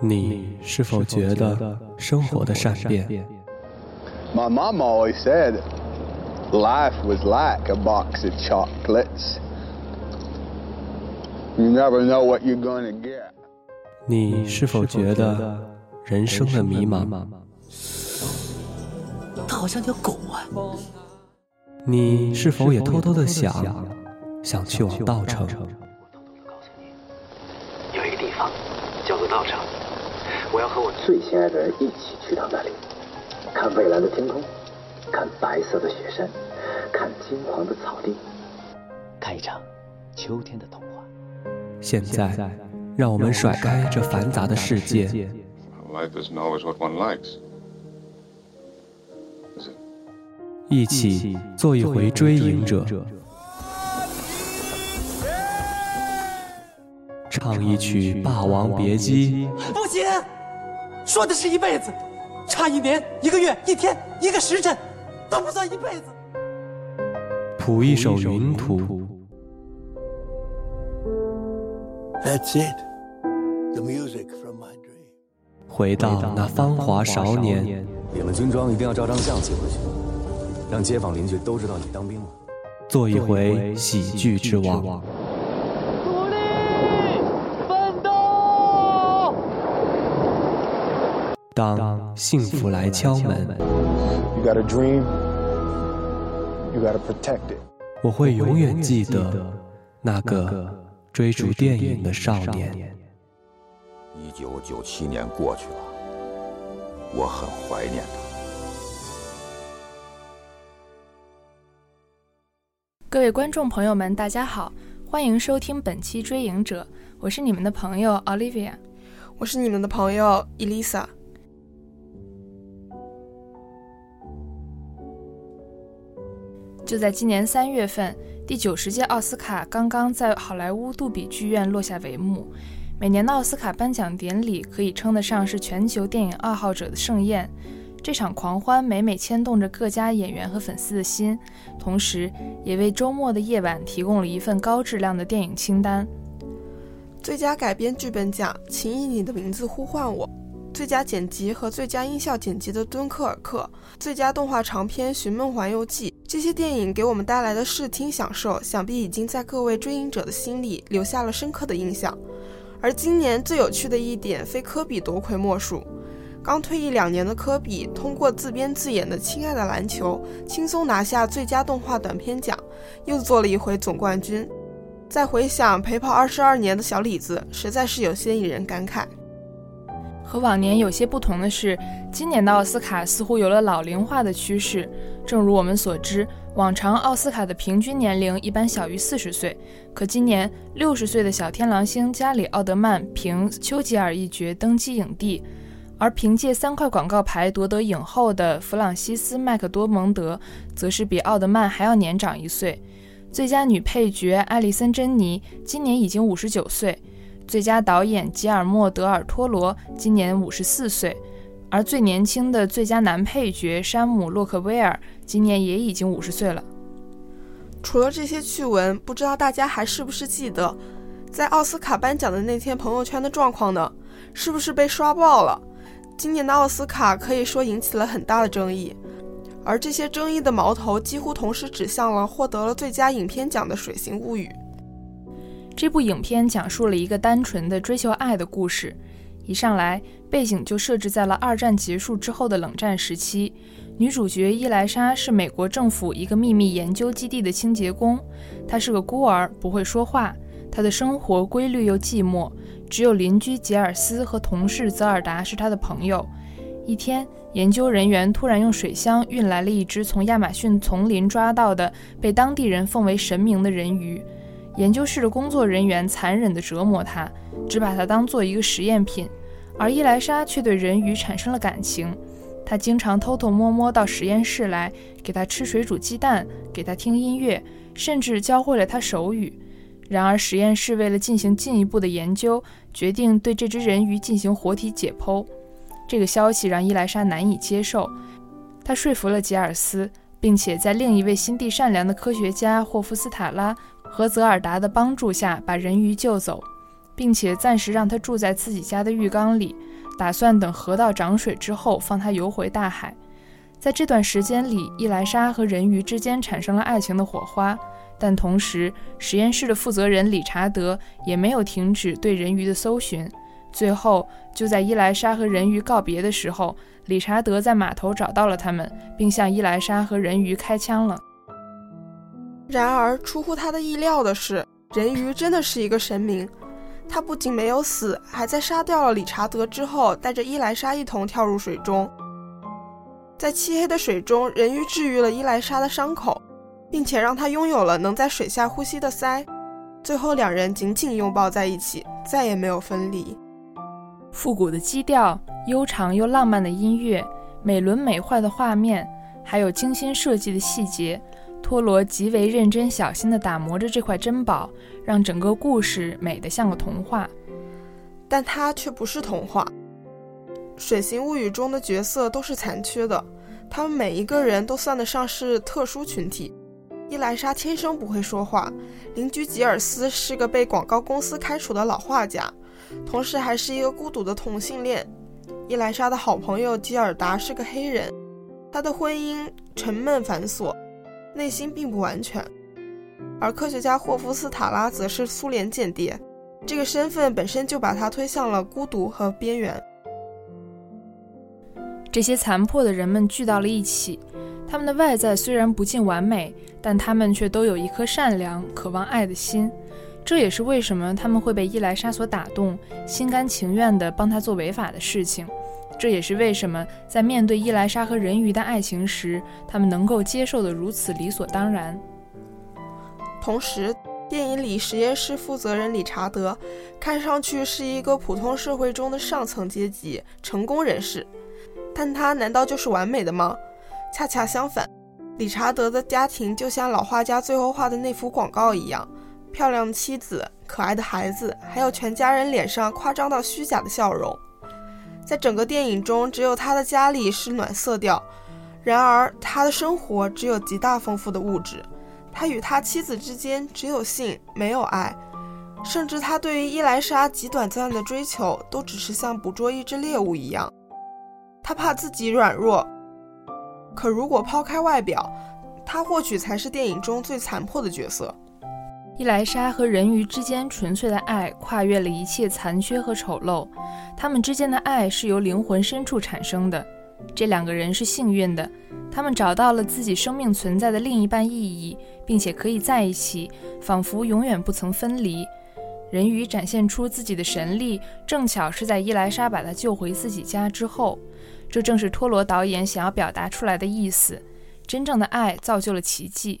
你是否觉得生活的善变？My mom always said life was like a box of chocolates. You never know what you're going to get. 你是否觉得人生的迷茫？它好像条狗啊！你是否也偷偷的想，想去往稻城？有一个地方叫做稻城，我要和我最心爱的人一起去到那里，看蔚蓝的天空，看白色的雪山，看金黄的草地，看一场秋天的童话。现在，让我们甩开这繁杂的世界.一起做一回追影者，唱一曲《霸王别姬》，不行，说的是一辈子，差一年、一个月、一天、一个时辰，都不算一辈子。谱一首《云图》，That's it. The music from my dream. 回到那芳华少年，领了军装一定要照张相寄回去，让街坊邻居都知道你当兵了。做一回喜剧之王。努力奋斗。当幸福来敲门，You got a dream, you got to protect it. 我会永远记得那个追逐电影的少年。一九九七年过去了，我很怀念他。各位观众朋友们，大家好，欢迎收听本期《追影者》，我是你们的朋友 Olivia。我是你们的朋友 Elisa。就在今年三月份，第九十届奥斯卡刚刚在好莱坞杜比剧院落下帷幕。每年的奥斯卡颁奖典礼可以称得上是全球电影爱好者的盛宴。这场狂欢每每牵动着各家演员和粉丝的心，同时也为周末的夜晚提供了一份高质量的电影清单。最佳改编剧本奖，请以你的名字呼唤我；最佳剪辑和最佳音效剪辑的《敦刻尔克》，最佳动画长片《寻梦环游记》。这些电影给我们带来的视听享受，想必已经在各位追影者的心里留下了深刻的印象。而今年最有趣的一点，非科比夺魁莫属。刚退役两年的科比，通过自编自演的《亲爱的篮球》，轻松拿下最佳动画短片奖，又做了一回总冠军。再回想陪跑二十二年的小李子，实在是有些引人感慨。和往年有些不同的是，今年的奥斯卡似乎有了老龄化的趋势。正如我们所知，往常奥斯卡的平均年龄一般小于四十岁，可今年六十岁的小天狼星加里奥德曼凭《丘吉尔》一角登基影帝，而凭借三块广告牌夺得影后的弗朗西斯·麦克多蒙德，则是比奥德曼还要年长一岁。最佳女配角艾丽森·珍妮今年已经五十九岁。最佳导演吉尔莫·德尔托罗今年五十四岁，而最年轻的最佳男配角山姆·洛克威尔今年也已经五十岁了。除了这些趣闻，不知道大家还是不是记得，在奥斯卡颁奖的那天朋友圈的状况呢？是不是被刷爆了？今年的奥斯卡可以说引起了很大的争议，而这些争议的矛头几乎同时指向了获得了最佳影片奖的《水形物语》。这部影片讲述了一个单纯的追求爱的故事，一上来背景就设置在了二战结束之后的冷战时期。女主角伊莱莎是美国政府一个秘密研究基地的清洁工，她是个孤儿，不会说话，她的生活规律又寂寞，只有邻居杰尔斯和同事泽尔达是她的朋友。一天，研究人员突然用水箱运来了一只从亚马逊丛林抓到的被当地人奉为神明的人鱼。研究室的工作人员残忍地折磨他，只把他当做一个实验品，而伊莱莎却对人鱼产生了感情。她经常偷偷摸摸到实验室来，给他吃水煮鸡蛋，给他听音乐，甚至教会了他手语。然而，实验室为了进行进一步的研究，决定对这只人鱼进行活体解剖。这个消息让伊莱莎难以接受，她说服了吉尔斯，并且在另一位心地善良的科学家霍夫斯塔拉和泽尔达的帮助下，把人鱼救走，并且暂时让他住在自己家的浴缸里。打算等河道涨水之后放他游回大海。在这段时间里，伊莱莎和人鱼之间产生了爱情的火花，但同时，实验室的负责人理查德也没有停止对人鱼的搜寻。最后，就在伊莱莎和人鱼告别的时候，理查德在码头找到了他们，并向伊莱莎和人鱼开枪了。然而，出乎他的意料的是，人鱼真的是一个神明。他不仅没有死，还在杀掉了理查德之后，带着伊莱莎一同跳入水中。在漆黑的水中，人鱼治愈了伊莱莎的伤口，并且让她拥有了能在水下呼吸的鳃。最后，两人紧紧拥抱在一起，再也没有分离。复古的基调、悠长又浪漫的音乐、美轮美奂的画面，还有精心设计的细节，托罗极为认真小心地打磨着这块珍宝，让整个故事美得像个童话。但它却不是童话。《水形物语》中的角色都是残缺的，他们每一个人都算得上是特殊群体。伊莱莎天生不会说话，邻居吉尔斯是个被广告公司开除的老画家，同时还是一个孤独的同性恋。伊莱莎的好朋友吉尔达是个黑人，他的婚姻沉闷繁琐，内心并不完全。而科学家霍夫斯塔拉则是苏联间谍，这个身份本身就把他推向了孤独和边缘。这些残破的人们聚到了一起，他们的外在虽然不尽完美，但他们却都有一颗善良、渴望爱的心。这也是为什么他们会被伊莱莎所打动，心甘情愿地帮他做违法的事情。这也是为什么在面对伊莱莎和人鱼的爱情时，他们能够接受得如此理所当然。同时，电影里实验室负责人理查德看上去是一个普通社会中的上层阶级成功人士。但他难道就是完美的吗？恰恰相反，理查德的家庭就像老画家最后画的那幅广告一样，漂亮的妻子、可爱的孩子，还有全家人脸上夸张到虚假的笑容。在整个电影中，只有他的家里是暖色调，然而他的生活只有极大丰富的物质。他与他妻子之间只有性，没有爱，甚至他对于伊莱莎极短暂的追求，都只是像捕捉一只猎物一样。他怕自己软弱，可如果抛开外表，他或许才是电影中最残破的角色。伊莱莎和人鱼之间纯粹的爱，跨越了一切残缺和丑陋。他们之间的爱是由灵魂深处产生的。这两个人是幸运的，他们找到了自己生命存在的另一半意义，并且可以在一起，仿佛永远不曾分离。人鱼展现出自己的神力，正巧是在伊莱莎把他救回自己家之后。这正是托罗导演想要表达出来的意思。真正的爱造就了奇迹。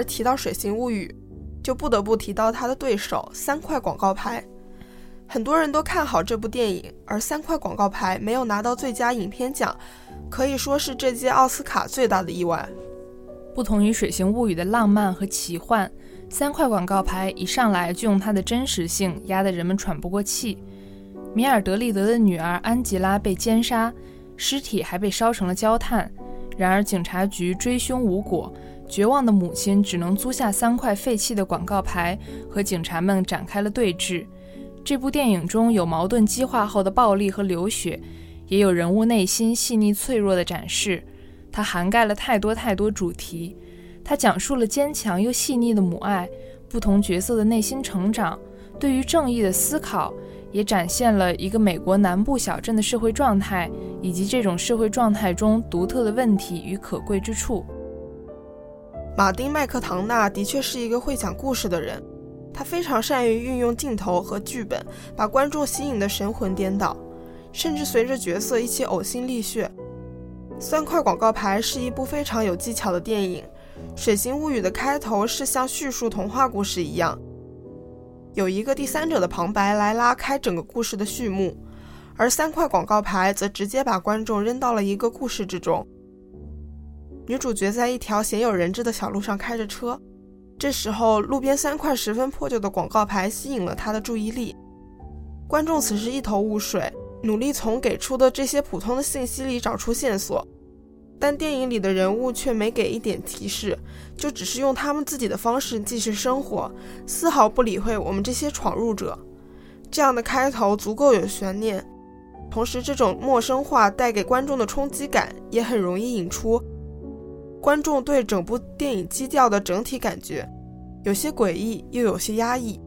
而提到《水形物语》，就不得不提到他的对手——三块广告牌。很多人都看好这部电影，而三块广告牌没有拿到最佳影片奖，可以说是这届奥斯卡最大的意外。不同于《水形物语》的浪漫和奇幻，三块广告牌一上来就用它的真实性压得人们喘不过气。米尔德利德的女儿安吉拉被奸杀，尸体还被烧成了焦炭。然而警察局追凶无果，绝望的母亲只能租下三块废弃的广告牌，和警察们展开了对峙。这部电影中有矛盾激化后的暴力和流血，也有人物内心细腻脆弱的展示。它涵盖了太多太多主题。它讲述了坚强又细腻的母爱，不同角色的内心成长，对于正义的思考，也展现了一个美国南部小镇的社会状态，以及这种社会状态中独特的问题与可贵之处。马丁·麦克唐纳的确是一个会讲故事的人。他非常善于运用镜头和剧本，把观众吸引的神魂颠倒，甚至随着角色一起呕心沥血。三块广告牌是一部非常有技巧的电影，《水形物语》的开头是像叙述童话故事一样，有一个第三者的旁白来拉开整个故事的序幕，而三块广告牌则直接把观众扔到了一个故事之中。女主角在一条鲜有人知的小路上开着车。这时候，路边三块十分破旧的广告牌吸引了她的注意力。观众此时一头雾水，努力从给出的这些普通的信息里找出线索，但电影里的人物却没给一点提示，就只是用他们自己的方式继续生活，丝毫不理会我们这些闯入者。这样的开头足够有悬念，同时这种陌生化带给观众的冲击感也很容易引出。观众对整部电影基调的整体感觉有些诡异，又有些压抑。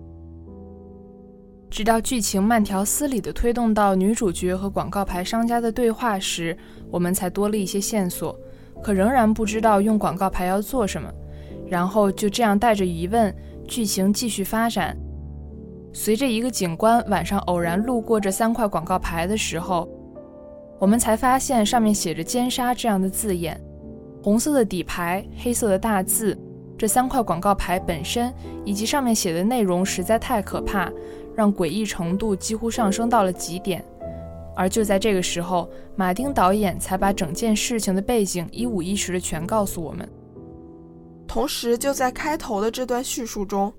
直到剧情慢条斯理地推动到女主角和广告牌商家的对话时，我们才多了一些线索，可仍然不知道用广告牌要做什么。然后就这样带着疑问，剧情继续发展。随着一个警官晚上偶然路过这三块广告牌的时候，我们才发现上面写着“奸杀”这样的字眼。红色的底牌，黑色的大字，这三块广告牌本身以及上面写的内容实在太可怕，让诡异程度几乎上升到了极点。而就在这个时候，马丁导演才把整件事情的背景一五一十的全告诉我们。同时，就在开头的这段叙述中，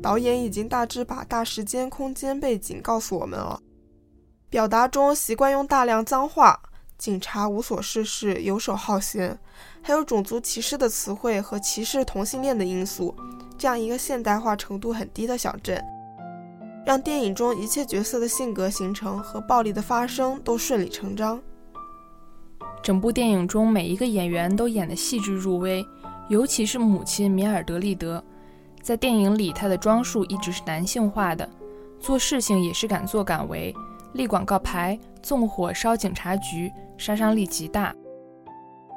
导演已经大致把大时间、空间背景告诉我们了。表达中习惯用大量脏话。警察无所事事、游手好闲，还有种族歧视的词汇和歧视同性恋的因素，这样一个现代化程度很低的小镇，让电影中一切角色的性格形成和暴力的发生都顺理成章。整部电影中每一个演员都演得细致入微，尤其是母亲米尔德利德，在电影里她的装束一直是男性化的，做事情也是敢作敢为。立广告牌，纵火烧警察局，杀伤力极大。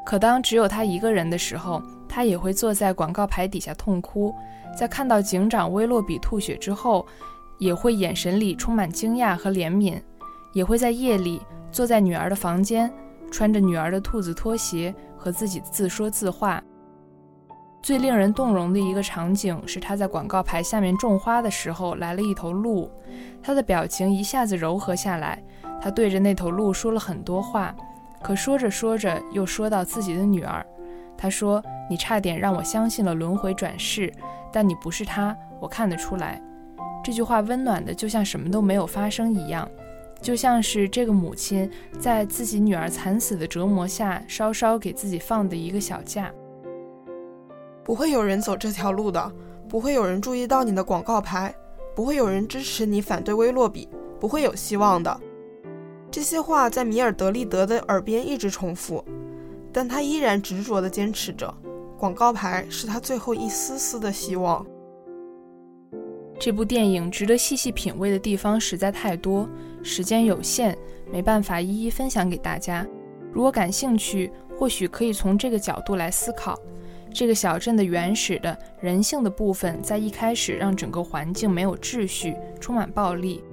可当只有他一个人的时候，他也会坐在广告牌底下痛哭。在看到警长威洛比吐血之后，也会眼神里充满惊讶和怜悯。也会在夜里坐在女儿的房间，穿着女儿的兔子拖鞋，和自己自说自话。最令人动容的一个场景是他在广告牌下面种花的时候，来了一头鹿，他的表情一下子柔和下来。他对着那头鹿说了很多话，可说着说着又说到自己的女儿。他说：“你差点让我相信了轮回转世，但你不是他，我看得出来。”这句话温暖的就像什么都没有发生一样，就像是这个母亲在自己女儿惨死的折磨下，稍稍给自己放的一个小假。不会有人走这条路的，不会有人注意到你的广告牌，不会有人支持你反对威洛比，不会有希望的。这些话在米尔德利德的耳边一直重复，但他依然执着地坚持着，广告牌是他最后一丝丝的希望。这部电影值得细细品味的地方实在太多，时间有限，没办法一一分享给大家。如果感兴趣，或许可以从这个角度来思考。这个小镇的原始的人性的部分，在一开始让整个环境没有秩序，充满暴力。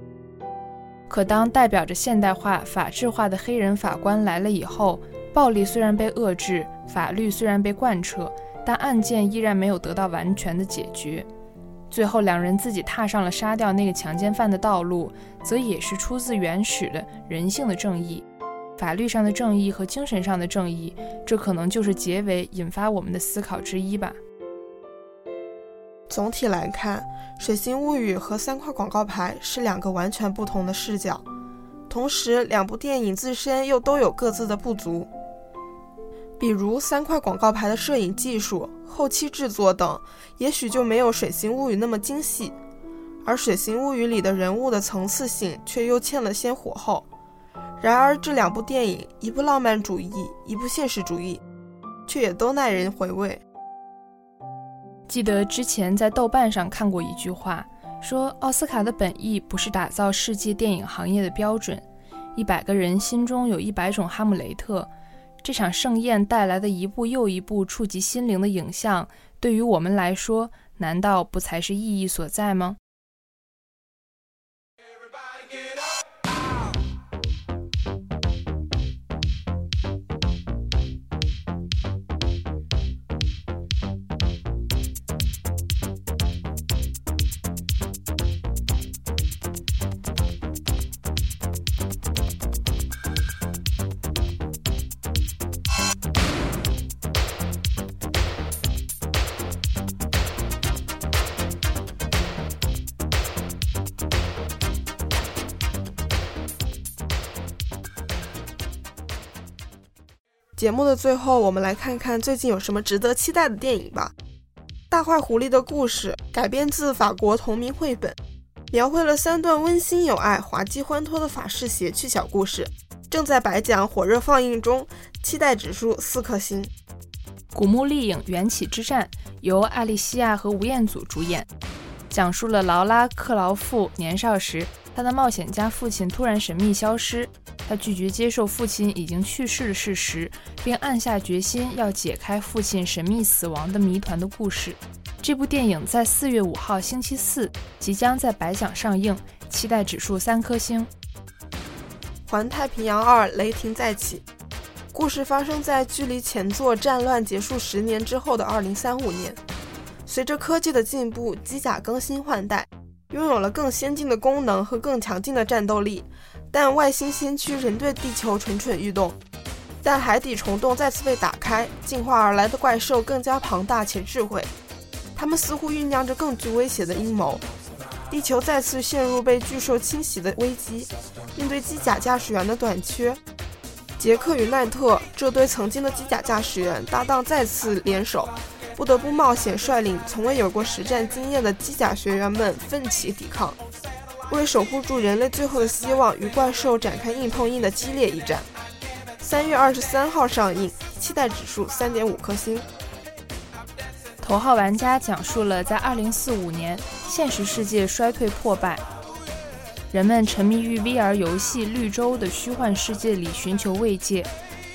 可当代表着现代化、法治化的黑人法官来了以后，暴力虽然被遏制，法律虽然被贯彻，但案件依然没有得到完全的解决。最后两人自己踏上了杀掉那个强奸犯的道路，则也是出自原始的人性的正义。法律上的正义和精神上的正义，这可能就是结尾引发我们的思考之一吧。总体来看，《水星物语》和三块广告牌是两个完全不同的视角，同时两部电影自身又都有各自的不足。比如三块广告牌的摄影技术、后期制作等，也许就没有《水星物语》那么精细，而《水星物语》里的人物的层次性却又欠了些火候。然而这两部电影，一部浪漫主义，一部现实主义，却也都耐人回味。记得之前在豆瓣上看过一句话，说奥斯卡的本意不是打造世界电影行业的标准，一百个人心中有一百种哈姆雷特。这场盛宴带来的一部又一部触及心灵的影像，对于我们来说，难道不才是意义所在吗？节目的最后，我们来看看最近有什么值得期待的电影吧。《大坏狐狸的故事》改编自法国同名绘本，描绘了三段温馨有爱、滑稽欢脱的法式谐趣小故事，正在白奖火热放映中，期待指数四颗星。《古墓丽影：缘起之战》由艾莉西亚和吴彦祖主演，讲述了劳拉·克劳夫年少时，他的冒险家父亲突然神秘消失。他拒绝接受父亲已经去世的事实，并暗下决心要解开父亲神秘死亡的谜团的故事。这部电影在四月五号星期四即将在白奖上映，期待指数三颗星。《环太平洋二：雷霆再起》故事发生在距离前作战乱结束十年之后的二零三五年。随着科技的进步，机甲更新换代，拥有了更先进的功能和更强劲的战斗力。但外星先驱仍对地球蠢蠢欲动，但海底虫洞再次被打开，进化而来的怪兽更加庞大且智慧，他们似乎酝酿着更具威胁的阴谋。地球再次陷入被巨兽侵袭的危机，面对机甲驾驶员的短缺，杰克与奈特这对曾经的机甲驾驶员搭档再次联手，不得不冒险率领从未有过实战经验的机甲学员们奋起抵抗。为守护住人类最后的希望，与怪兽展开硬碰硬的激烈一战。三月二十三号上映，期待指数三点五颗星。头号玩家讲述了在二零四五年现实世界衰退破败，人们沉迷于 VR 游戏《绿洲》的虚幻世界里寻求慰藉。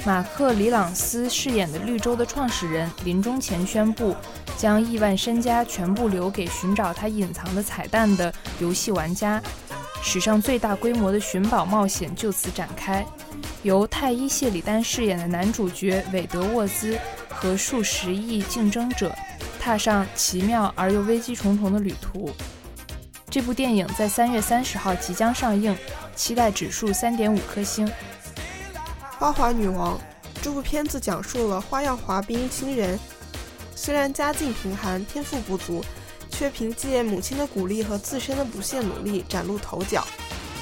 马克·里朗斯饰演的绿洲的创始人临终前宣布，将亿万身家全部留给寻找他隐藏的彩蛋的游戏玩家。史上最大规模的寻宝冒险就此展开，由泰伊·谢里丹饰演的男主角韦德沃兹和数十亿竞争者踏上奇妙而又危机重重的旅途。这部电影在三月三十号即将上映，期待指数三点五颗星。花滑女王这部片子讲述了花样滑冰新人，虽然家境贫寒、天赋不足，却凭借母亲的鼓励和自身的不懈努力崭露头角，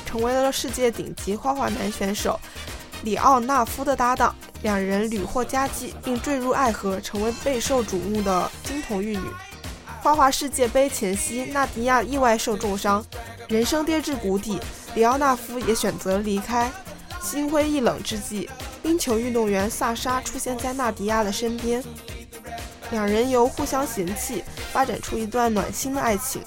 成为了世界顶级花滑男选手里奥纳夫的搭档。两人屡获佳绩，并坠入爱河，成为备受瞩目的金童玉女。花滑世界杯前夕，纳迪亚意外受重伤，人生跌至谷底，里奥纳夫也选择离开。心灰意冷之际，冰球运动员萨莎出现在纳迪亚的身边，两人由互相嫌弃发展出一段暖心的爱情。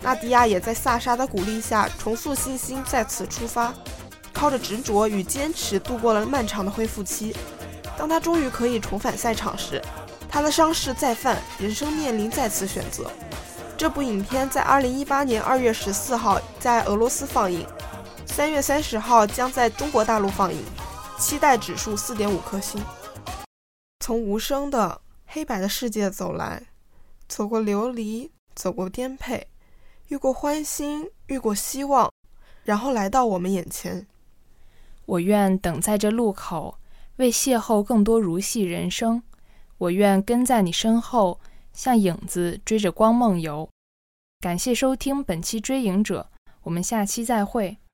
纳迪亚也在萨莎的鼓励下重塑信心，再次出发，靠着执着与坚持度过了漫长的恢复期。当他终于可以重返赛场时，他的伤势再犯，人生面临再次选择。这部影片在二零一八年二月十四号在俄罗斯放映。三月三十号将在中国大陆放映，期待指数四点五颗星。从无声的黑白的世界走来，走过流离，走过颠沛，遇过欢欣，遇过希望，然后来到我们眼前。我愿等在这路口，为邂逅更多如戏人生。我愿跟在你身后，像影子追着光梦游。感谢收听本期《追影者》，我们下期再会。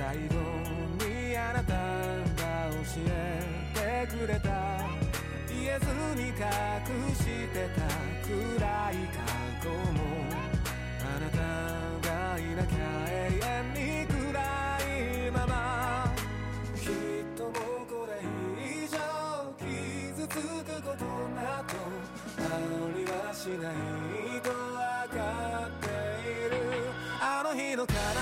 最後にあなたが教えてくれた言えずに隠してた暗い過去も。あなたがいなきゃ永遠に暗いままきっとも。うこれ以上傷つくことなどありはしないとわかっているあの日の悲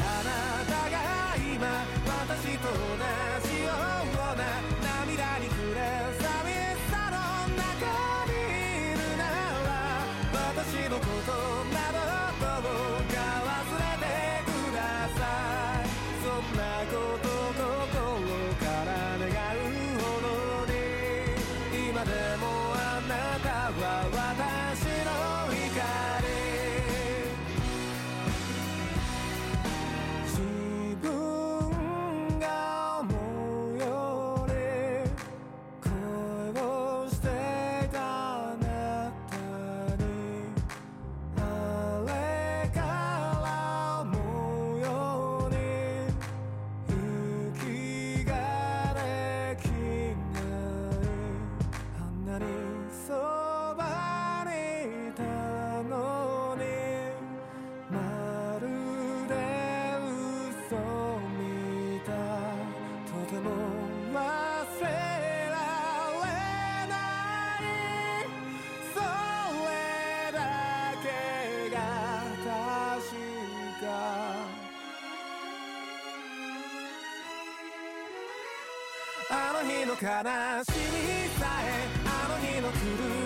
花あの日の悲しみさえあの日の狂い